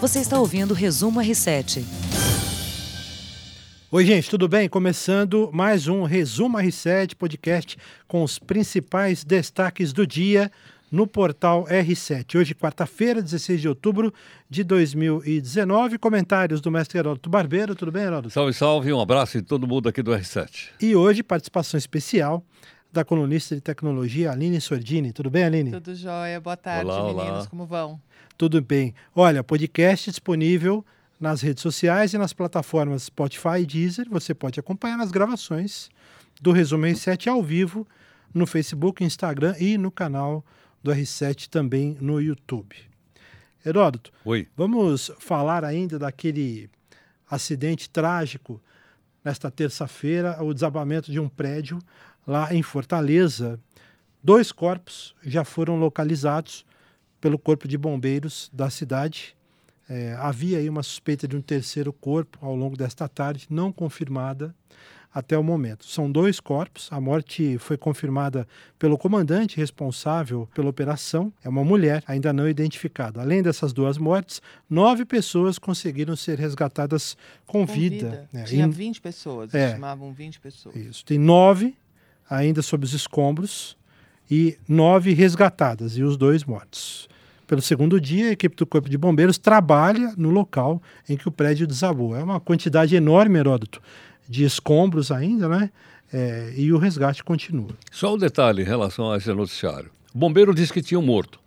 Você está ouvindo o Resumo R7. Oi, gente, tudo bem? Começando mais um Resumo R7 podcast com os principais destaques do dia no portal R7. Hoje, quarta-feira, 16 de outubro de 2019. Comentários do mestre Heródoto Barbeiro. Tudo bem, Heródoto? Salve, salve. Um abraço em todo mundo aqui do R7. E hoje, participação especial da colunista de tecnologia Aline Sordini. Tudo bem, Aline? Tudo jóia. Boa tarde, Olá, meninos. olá. Como vão? Tudo bem. Olha, podcast disponível nas redes sociais e nas plataformas Spotify e Deezer. Você pode acompanhar nas gravações do Resumo R7 ao vivo no Facebook, Instagram e no canal do R7 também no YouTube. Heródoto, Oi. vamos falar ainda daquele acidente trágico nesta terça-feira, o desabamento de um prédio lá em Fortaleza. Dois corpos já foram localizados pelo Corpo de Bombeiros da cidade. É, havia aí uma suspeita de um terceiro corpo ao longo desta tarde, não confirmada até o momento. São dois corpos. A morte foi confirmada pelo comandante responsável pela operação. É uma mulher, ainda não identificada. Além dessas duas mortes, nove pessoas conseguiram ser resgatadas com, Com vida. É, Tinha em- 20 pessoas. É. Estimavam 20 pessoas. isso. Tem nove ainda sob os escombros e nove resgatadas e os dois mortos. Pelo segundo dia, a equipe do Corpo de Bombeiros trabalha no local em que o prédio desabou. É uma quantidade enorme, Heródoto, de escombros ainda, né? É, e o resgate continua. Só um detalhe em relação a esse noticiário. O bombeiro disse que tinha um morto.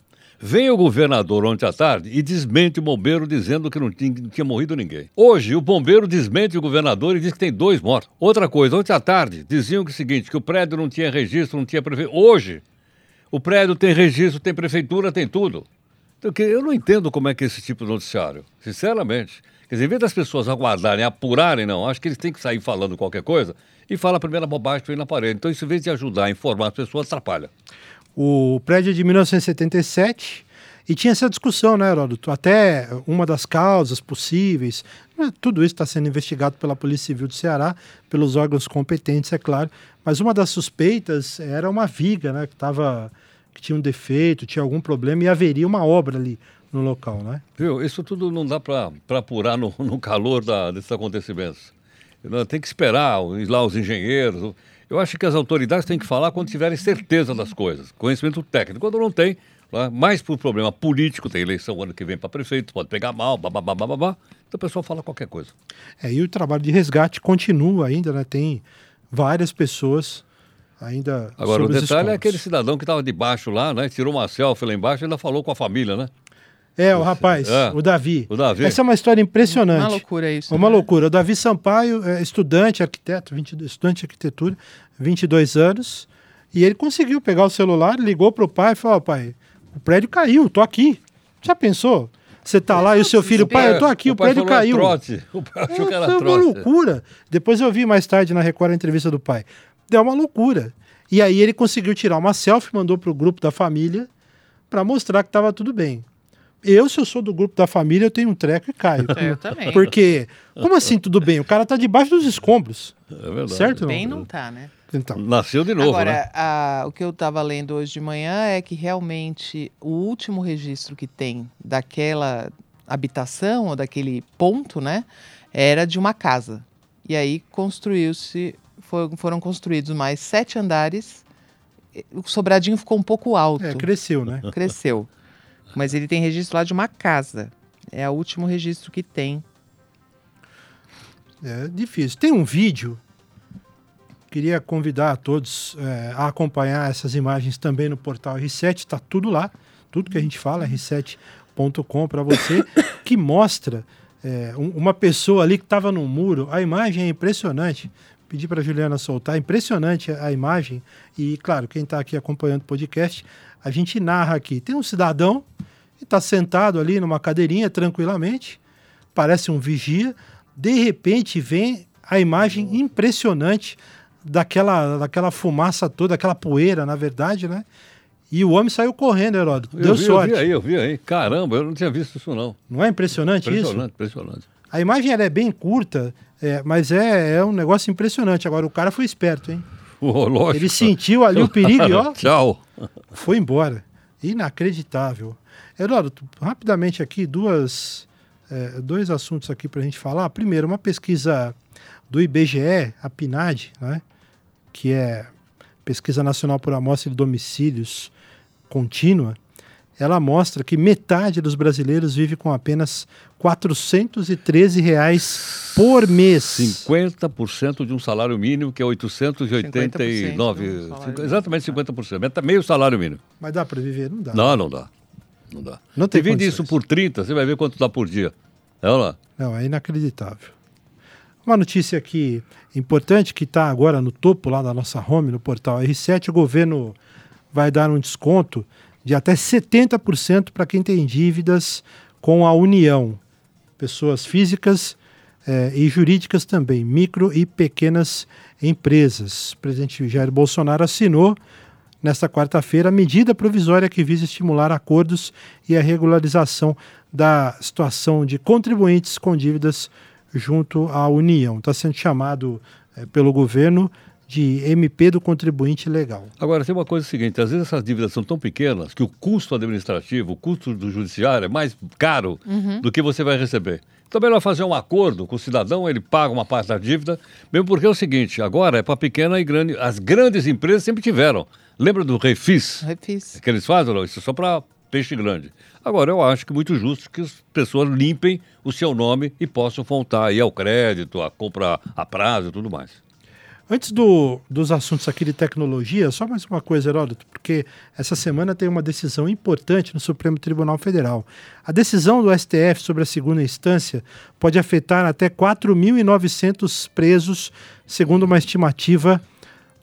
Vem o governador ontem à tarde e desmente o bombeiro dizendo que não tinha, não tinha morrido ninguém. Hoje, o bombeiro desmente o governador e diz que tem dois mortos. Outra coisa, ontem à tarde diziam que o seguinte, que o prédio não tinha registro, não tinha prefeitura. Hoje, o prédio tem registro, tem prefeitura, tem tudo. Então, que- eu não entendo como é que é esse tipo de noticiário, sinceramente. Quer dizer, em vez das pessoas aguardarem, apurarem, não, acho que eles têm que sair falando qualquer coisa e fala a primeira bobagem para ir na parede. Então, isso, em vez de ajudar a informar as pessoas, atrapalha. O prédio é de 1977 e tinha essa discussão, né, Heródoto? Até uma das causas possíveis. né, Tudo isso está sendo investigado pela Polícia Civil do Ceará, pelos órgãos competentes, é claro. Mas uma das suspeitas era uma viga, né? Que, tava, que tinha um defeito, tinha algum problema e haveria uma obra ali no local, né? Viu? Isso tudo não dá para apurar no, no calor da, desses acontecimentos. Tem que esperar lá os engenheiros. Eu acho que as autoridades têm que falar quando tiverem certeza das coisas, conhecimento técnico. Quando não tem, lá, mais por problema político, tem eleição ano que vem para prefeito, pode pegar mal, babá, babá. Então o pessoal fala qualquer coisa. É, e o trabalho de resgate continua ainda, né? Tem várias pessoas ainda. Agora, o detalhe é aquele cidadão que estava debaixo lá, né? Tirou uma selfie lá embaixo e ainda falou com a família, né? É, o rapaz, É. o Davi. O Davi. Essa é uma história impressionante. Uma loucura isso. Uma né? loucura. O Davi Sampaio, é estudante, arquiteto, 22, estudante de arquitetura, 22 anos, e ele conseguiu pegar o celular, ligou para o pai e falou: "Ó, pai, o prédio caiu, tô aqui. Já pensou? Você tá lá e o seu filho, pai, eu tô aqui, o, pai prédio é caiu. trote. O pai achou que É, era foi uma loucura. Depois eu vi mais tarde na Record a entrevista do pai. Deu uma loucura. E aí ele conseguiu tirar uma selfie, mandou pro grupo da família para mostrar que estava tudo bem. Eu, se eu sou do grupo da família, eu tenho um treco e caio. É, eu também. Porque, como assim tudo bem? O cara tá debaixo dos escombros. É verdade. Certo? Bem não tá, né? Então, Nasceu de novo, Agora, né? a- o que eu estava lendo hoje de manhã é que realmente o último registro que tem daquela habitação ou daquele ponto, né, era de uma casa. E aí construiu-se, fo- foram construídos mais sete andares. O sobradinho ficou um pouco alto, é, cresceu, né? cresceu. Mas ele tem registro lá de uma casa. É o último registro que tem. É difícil. Tem um vídeo. Queria convidar a todos é, a acompanhar essas imagens também no portal R7. Está tudo lá. Tudo que a gente fala, r7.com para você, que mostra é, um- uma pessoa ali que estava no muro. A imagem é impressionante. Pedi para a Juliana soltar. Impressionante a imagem. E, claro, quem está aqui acompanhando o podcast, a gente narra aqui. Tem um cidadão que está sentado ali numa cadeirinha tranquilamente. Parece um vigia. De repente vem a imagem impressionante daquela, daquela fumaça toda, aquela poeira, na verdade, né? E o homem saiu correndo, Heródoto. Deu eu vi, sorte. Eu vi aí, eu vi aí. Caramba, eu não tinha visto isso, não. Não é impressionante, isso? Impressionante, impressionante. A imagem ela é bem curta, é, mas é, é um negócio impressionante. Agora, o cara foi esperto, hein? Oh, lógico. Ele sentiu ali o perigo e, ó, Tchau. foi embora. Inacreditável. Heródoto, rapidamente aqui, duas é, dois assuntos aqui para a gente falar. Primeiro, uma pesquisa do IBGE, a PNAD, né, que é Pesquisa Nacional por Amostra de Domicílios Contínua, ela mostra que metade dos brasileiros vive com apenas 413 reais por mês. 50% de um salário mínimo, que é 889. 50% exatamente 50%. Meio salário mínimo. Mas dá para viver? Não dá. Não, não dá. Não dá. Não tem Divide isso por 30, você vai ver quanto dá por dia. É lá. Não, é inacreditável. Uma notícia aqui importante que está agora no topo lá da nossa home, no portal R7, o governo vai dar um desconto de até 70% para quem tem dívidas com a União. Pessoas físicas eh, e jurídicas também, micro e pequenas empresas. O presidente Jair Bolsonaro assinou nesta quarta-feira a medida provisória que visa estimular acordos e a regularização da situação de contribuintes com dívidas junto à União. Está sendo chamado eh, pelo governo de MP do contribuinte legal. Agora, tem uma coisa seguinte: às vezes essas dívidas são tão pequenas que o custo administrativo, o custo do judiciário é mais caro do que você vai receber. Então, é melhor fazer um acordo com o cidadão, ele paga uma parte da dívida, mesmo porque é o seguinte: agora é para pequena e grande. As grandes empresas sempre tiveram. Lembra do Refis? Refis. que eles fazem, não, isso é só para peixe grande. Agora, eu acho que é muito justo que as pessoas limpem o seu nome e possam voltar aí ao crédito, a compra a prazo e tudo mais. Antes do, dos assuntos aqui de tecnologia, só mais uma coisa, Heródoto, porque essa semana tem uma decisão importante no Supremo Tribunal Federal. A decisão do STF sobre a segunda instância pode afetar até 4.900 presos, segundo uma estimativa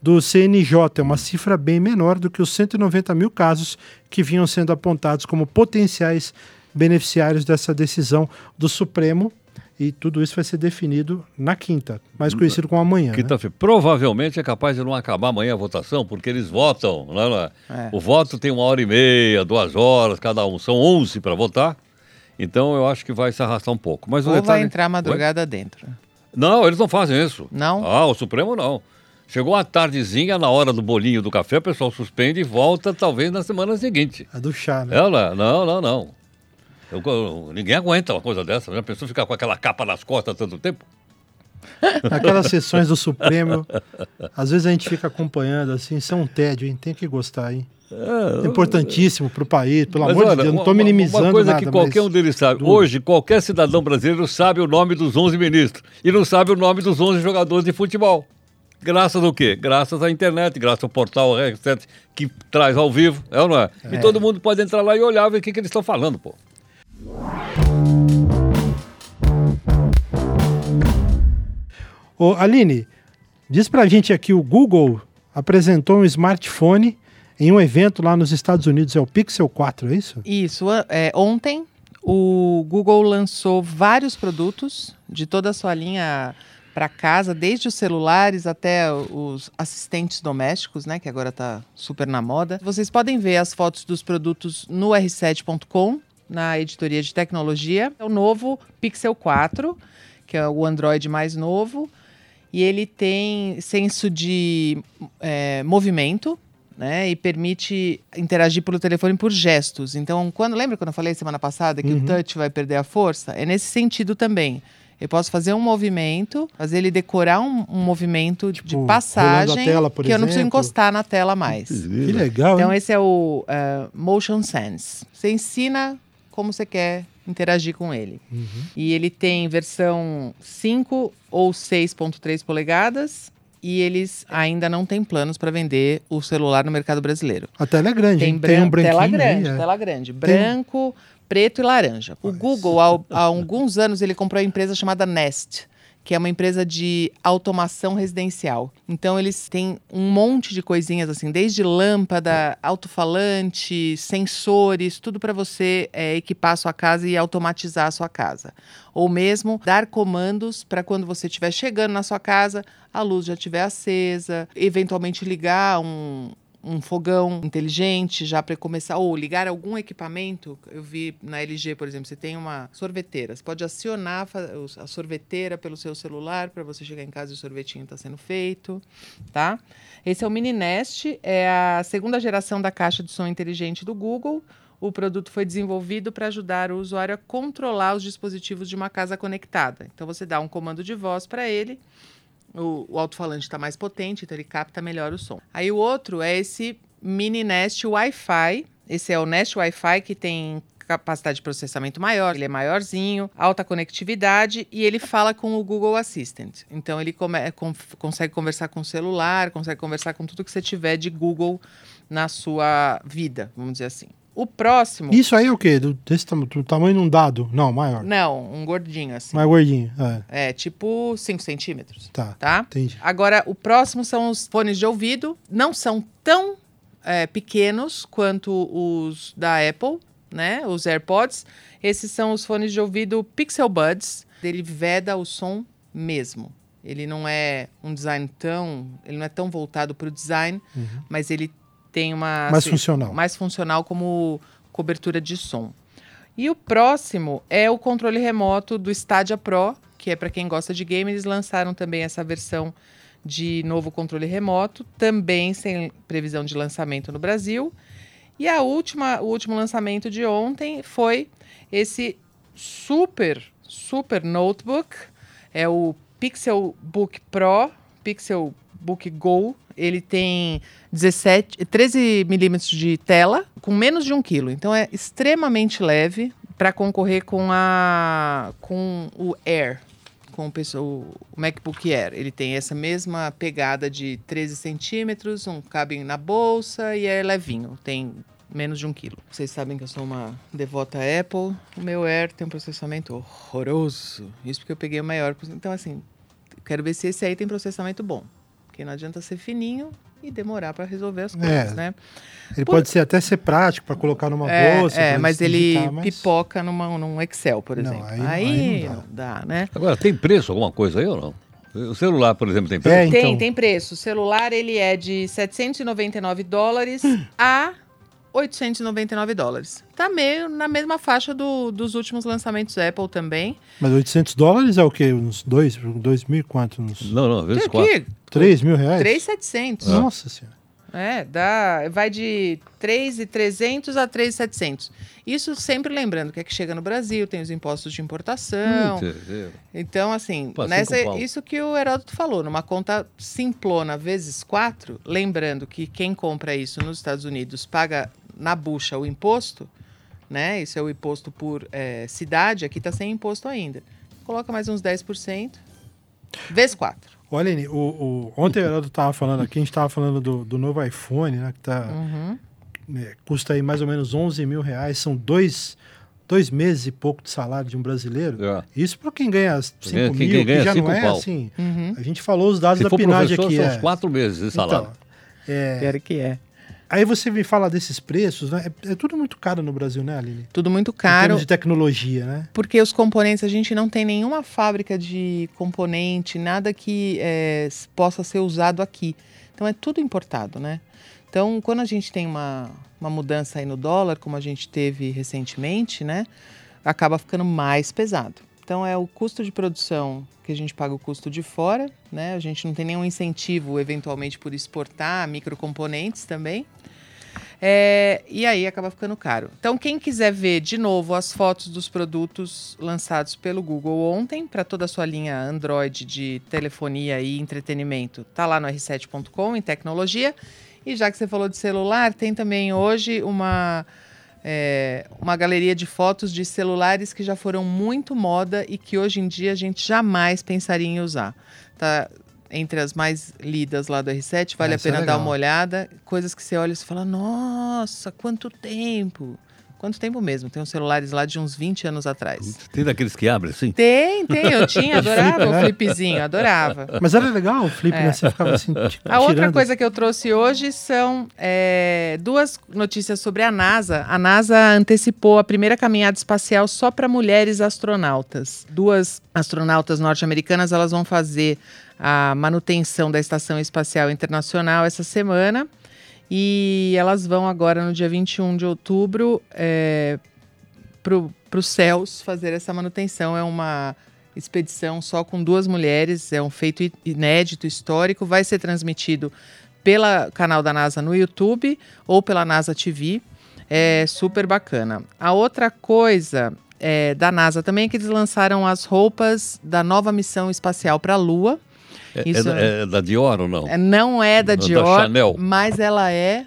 do CNJ. É uma cifra bem menor do que os 190 mil casos que vinham sendo apontados como potenciais beneficiários dessa decisão do Supremo. E tudo isso vai ser definido na quinta, mais conhecido como amanhã. né? Quinta-feira. Provavelmente é capaz de não acabar amanhã a votação, porque eles votam. Lá, lá. É. O voto tem uma hora e meia, duas horas, cada um. São 11 para votar. Então eu acho que vai se arrastar um pouco. Mas o Ou vai detalhe- entrar madrugada dentro. Não, eles não fazem isso. Não? Ah, o Supremo não. Chegou a tardezinha, na hora do bolinho do café, o pessoal suspende e volta talvez na semana seguinte. A do chá, né? Ela, não, não, não. Eu- eu- ninguém aguenta uma coisa dessa. Já pensou ficar com aquela capa nas costas tanto tempo? Aquelas sessões do Supremo, às vezes a gente fica acompanhando assim, isso é um tédio, hein? Tem que gostar, hein? É importantíssimo para o país, pelo amor olha, de Deus, não estou minimizando Uma coisa nada, que qualquer um deles sabe. duro. Hoje, qualquer cidadão brasileiro sabe o nome dos 11 ministros e não sabe o nome dos 11 jogadores de futebol. Graças ao quê? Graças à internet, graças ao portal R7 que traz ao vivo, é ou não é? E todo mundo pode entrar lá e olhar ver o que, que eles estão falando, pô. Ô, Aline, diz pra gente aqui, o Google apresentou um smartphone em um evento lá nos Estados Unidos, é o Pixel 4, é isso? Isso. é, ontem, o Google lançou vários produtos de toda a sua linha para casa, desde os celulares até os assistentes domésticos, né, que agora está super na moda. Vocês podem ver as fotos dos produtos no r7.com, na editoria de tecnologia. É o novo Pixel 4, que é o Android mais novo, e ele tem senso de é, movimento, né? E permite interagir pelo telefone por gestos. Então, quando lembra quando eu falei semana passada que o touch vai perder a força? É nesse sentido também. Eu posso fazer um movimento, fazer ele decorar um, um movimento Tipo, de passagem a tela, por que eu não preciso exemplo. encostar na tela mais. Que legal, Então, hein? esse é o eh, Motion Sense. Você ensina como você quer interagir com ele. Uhum. E ele tem versão 5 ou 6.3 polegadas. E eles ainda não têm planos para vender o celular no mercado brasileiro. A tela é grande, Tem, tem um branquinho tela aí, grande, é. tela grande. Branco, preto e laranja. O Google, há, há alguns anos, ele comprou uma empresa chamada Nest, que é uma empresa de automação residencial. Então, eles têm um monte de coisinhas, assim, desde lâmpada, alto-falante, sensores, tudo para você é, equipar a sua casa e automatizar a sua casa. Ou mesmo dar comandos para quando você estiver chegando na sua casa, a luz já estiver acesa, eventualmente ligar um, um fogão inteligente já para começar, ou ligar algum equipamento. Eu vi na LG, por exemplo, você tem uma sorveteira. Você pode acionar a sorveteira pelo seu celular para você chegar em casa e o sorvetinho está sendo feito, tá? Esse é o Mini Nest, é a segunda geração da caixa de som inteligente do Google. o produto foi desenvolvido para ajudar o usuário a controlar os dispositivos de uma casa conectada. Então você dá um comando de voz para ele, o, o alto-falante está mais potente, então ele capta melhor o som. Aí o outro é esse mini Nest Wi-Fi. Esse é o Nest Wi-Fi que tem capacidade de processamento maior, ele é maiorzinho, alta conectividade e ele fala com o Google Assistant. Então ele come, com, consegue conversar com o celular, consegue conversar com tudo que você tiver de Google na sua vida, vamos dizer assim. O próximo. Isso aí é o quê? Do, desse tam do tamanho de um dado? Não, maior. Não, um gordinho assim. Mais gordinho. É, É, tipo 5 centímetros. tá. Tá? Entendi. Agora, o próximo são os fones de ouvido. Não são tão é, pequenos quanto os da Apple, né? Os AirPods. Esses são os fones de ouvido Pixel Buds. Ele veda o som mesmo. Ele não é um design tão. Ele não é tão voltado para o design, mas ele tem uma. Mais assim, funcional. Mais funcional como cobertura de som. E o próximo é o controle remoto do Stadia Pro, que é para quem gosta de game. Eles lançaram também essa versão de novo controle remoto, também sem previsão de lançamento no Brasil. E a última, o último lançamento de ontem foi esse super, super notebook. É o Pixel Book Pro, Pixel Book Go. Ele tem 17, 13 milímetros de tela, com menos de um quilo. Então é extremamente leve para concorrer com a com o Air, com o, MacBook Air. Ele tem essa mesma pegada de 13 centímetros, um cabe na bolsa e é levinho. Tem menos de um quilo. Vocês sabem que eu sou uma devota Apple. O meu Air tem um processamento horroroso. Isso porque eu peguei o maior. Então, assim, quero ver se esse aí tem processamento bom. Porque não adianta ser fininho e demorar para resolver as coisas, É. né? Ele Por- pode ser até ser prático para colocar numa É, bolsa. é, mas ele digitar, mas- pipoca numa, num Excel, por Não, exemplo. aí Aí, não- aí não não dá, né? Agora, tem preço alguma coisa aí ou não? O celular, por exemplo, tem preço? É, Tem, então. tem preço. O celular ele é de 799 dólares a 899 dólares. Tá meio na mesma faixa do- dos últimos lançamentos Apple também. Mas 800 dólares é o quê? Uns 2, dois mil e quanto? Uns Não, não, vezes Tem quatro. aqui, 3 mil reais? 3,700. Nossa senhora. É, dá, vai de 3,300 a 3,700. Isso sempre lembrando que é que chega no Brasil, tem os impostos de importação. Putz, é. Então, assim, Pô, nessa, isso que o Heródoto falou, numa conta simplona vezes 4, lembrando que quem compra isso nos Estados Unidos paga na bucha o imposto, né? Isso é o imposto por eh, cidade, aqui está sem imposto ainda. Coloca mais uns 10%, vezes 4. Olha, Aline, o, o, ontem o Heraldo estava falando aqui, a gente estava falando do, do novo iPhone, né? Que tá, Uhum. é, custa aí mais ou menos 11 mil reais, são dois, dois meses e pouco de salário de um brasileiro. É. Isso para quem ganha 5 Quem- quem mil, ganha que já cinco não é pau. assim. Uhum. A gente falou os dados Se da for PNAD aqui. são é. uns quatro meses de salário. Então, é, Quero que é. Aí você me fala desses preços, né? É, é tudo muito caro no Brasil, né, Aline? Tudo muito Em caro. termos de tecnologia, né? Porque os componentes, a gente não tem nenhuma fábrica de componente, nada que s- possa ser usado aqui. Então é tudo importado, né? Então, quando a gente tem uma, uma mudança aí no dólar, como a gente teve recentemente, né? Acaba ficando mais pesado. Então é o custo de produção que a gente paga o custo de fora, né? A gente não tem nenhum incentivo, eventualmente, por exportar microcomponentes também. É, e aí acaba ficando caro. Então, quem quiser ver de novo as fotos dos produtos lançados pelo Google ontem, para toda a sua linha Android de telefonia e entretenimento, tá lá no r7.com em tecnologia. E já que você falou de celular, tem também hoje uma, é, uma galeria de fotos de celulares que já foram muito moda e que hoje em dia a gente jamais pensaria em usar. Tá entre as mais lidas lá do R7, vale Ah, a é pena dar legal. uma olhada. Coisas que você olha e fala, nossa, quanto tempo! Quanto tempo mesmo? Tem uns celulares lá de uns 20 anos atrás. Tem daqueles que abrem assim? Tem, tem, eu tinha, adorava o né? flipzinho, adorava. Mas era legal o flip, É. né? Você ficava assim, t- A outra coisa que eu trouxe hoje são é, duas notícias sobre a NASA. A NASA antecipou a primeira caminhada espacial só para mulheres astronautas. Duas astronautas norte-americanas elas vão fazer a manutenção da Estação Espacial Internacional essa semana. E elas vão agora, no dia 21 de outubro, é, para os céus fazer essa manutenção. É uma expedição só com duas mulheres, é um feito inédito, histórico. Vai ser transmitido pelo canal da NASA no YouTube ou pela NASA TV. É super bacana. A outra coisa é, da NASA também é que eles lançaram as roupas da nova missão espacial para a Lua. É, Isso é da- é da Dior ou não? É, não é da Da Dior, Chanel. mas ela é,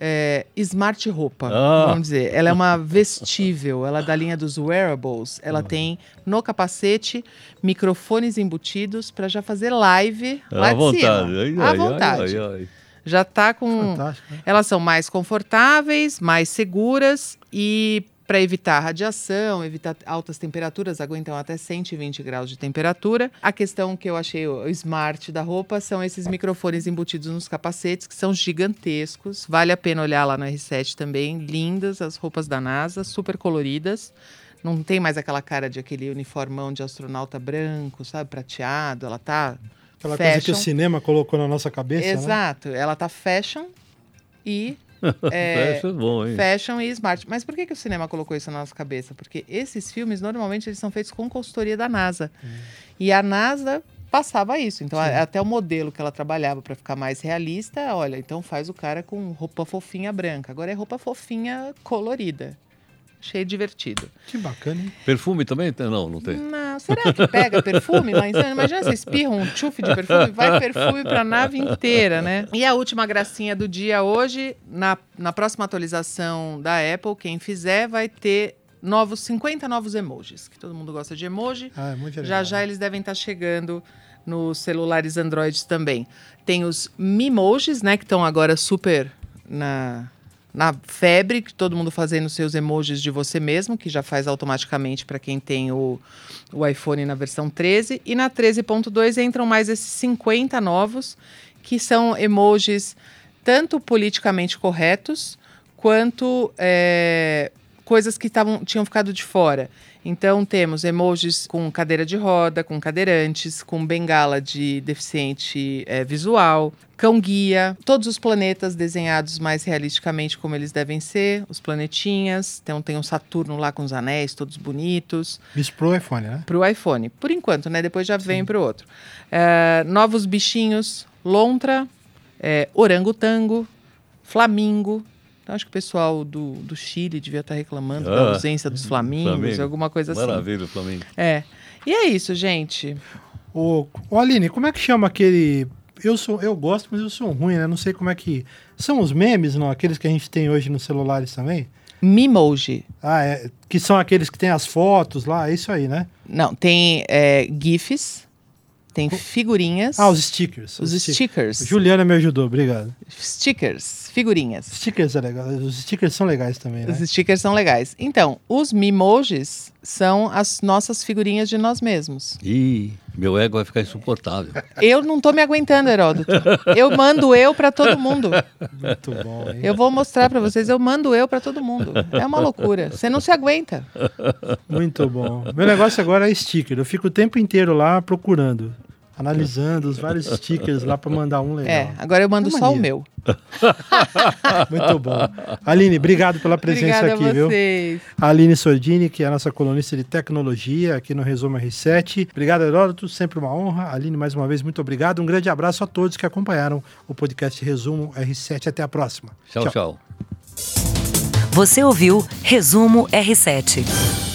é, smart roupa, Ah. vamos dizer. Ela é uma vestível, ela é da linha dos wearables. Ela tem no capacete microfones embutidos para já fazer live lá à de vontade. cima. Ai, à ai, vontade. ai, ai. Já tá com Fantástico. né? elas são mais confortáveis, mais seguras e para evitar radiação, evitar altas temperaturas, aguentam até 120 graus de temperatura. A questão que eu achei o smart da roupa são esses microfones embutidos nos capacetes, que são gigantescos. Vale a pena olhar lá no R7 também. Lindas as roupas da NASA, super coloridas. Não tem mais aquela cara de aquele uniformão de astronauta branco, sabe, prateado. Ela tá Aquela coisa que o fashion. cinema colocou na nossa cabeça, né? Exato. Ela tá fashion e é, Isso é bom, hein? fashion e smart. Mas por que, que o cinema colocou isso na nossa cabeça? Porque esses filmes, normalmente, eles são feitos com consultoria da NASA. E a NASA passava isso. Então, a- até o modelo que ela trabalhava para ficar mais realista, olha, então faz o cara com roupa fofinha branca. Agora é roupa fofinha colorida. Achei divertido. Que bacana, hein? Perfume também? Não, não tem. Não, será que pega perfume cima? Imagina você espirra um tchufe de perfume, vai perfume para a nave inteira, né? E a última gracinha do dia hoje, na, na próxima atualização da Apple, quem fizer vai ter novos 50 novos emojis, que todo mundo gosta de emoji. Ah, é muito legal. Já já eles devem estar chegando nos celulares Android também. Tem os Mimojis, né, que estão agora super na, na febre, que todo mundo fazendo seus emojis de você mesmo, que já faz automaticamente para quem tem o, o iPhone na versão 13. E na 13.2 entram mais esses 50 novos, que são emojis tanto politicamente corretos quanto é, coisas que tavam, tinham ficado de fora. Então temos emojis com cadeira de roda, com cadeirantes, com bengala de deficiente é, visual, cão guia, todos os planetas desenhados mais realisticamente como eles devem ser, os planetinhas. Então tem um Saturno lá com os anéis todos bonitos Isso pro iPhone, né? para o iPhone. Por enquanto, né? Depois já vem para o outro. É, novos bichinhos, lontra, é, orangotango, flamingo. Acho que o pessoal do, do Chile devia estar reclamando da Ah, ausência dos flamingos, Flamengo. alguma coisa assim. Maravilha, Flamengo. É. E é isso, gente. Ô, ô, Aline, como é que chama aquele... Eu, sou, eu gosto, mas eu sou ruim, né? Não sei como é que... São os memes, não? Aqueles que a gente tem hoje nos celulares também? Mimoji. Ah, é. Que são aqueles que tem as fotos lá, é isso aí, né? Não, tem é, GIFs, tem figurinhas. Ah, os stickers. os stickers. stickers. Juliana me ajudou, obrigado. Stickers, figurinhas. Stickers é legal. Os stickers são legais também, né? Os stickers são legais. Então, os Mimojis são as nossas figurinhas de nós mesmos. Ih, meu ego vai ficar insuportável. Eu não tô me aguentando, Heródoto. Eu mando eu pra todo mundo. Muito bom, hein? Eu vou mostrar pra vocês, eu mando eu pra todo mundo. É uma loucura. Você não se aguenta. Muito bom. Meu negócio agora é sticker. Eu fico o tempo inteiro lá procurando, analisando os vários stickers lá para mandar um legal. É, agora eu mando só o meu. Muito bom. Aline, obrigado pela presença Obrigada aqui, a viu? vocês. A Aline Sordini, que é a nossa colunista de tecnologia aqui no Resumo R7. Obrigado, Heródoto, sempre uma honra. Aline, mais uma vez, muito obrigado. Um grande abraço a todos que acompanharam o podcast Resumo R7. Até a próxima. tchau. tchau. Você ouviu Resumo R7.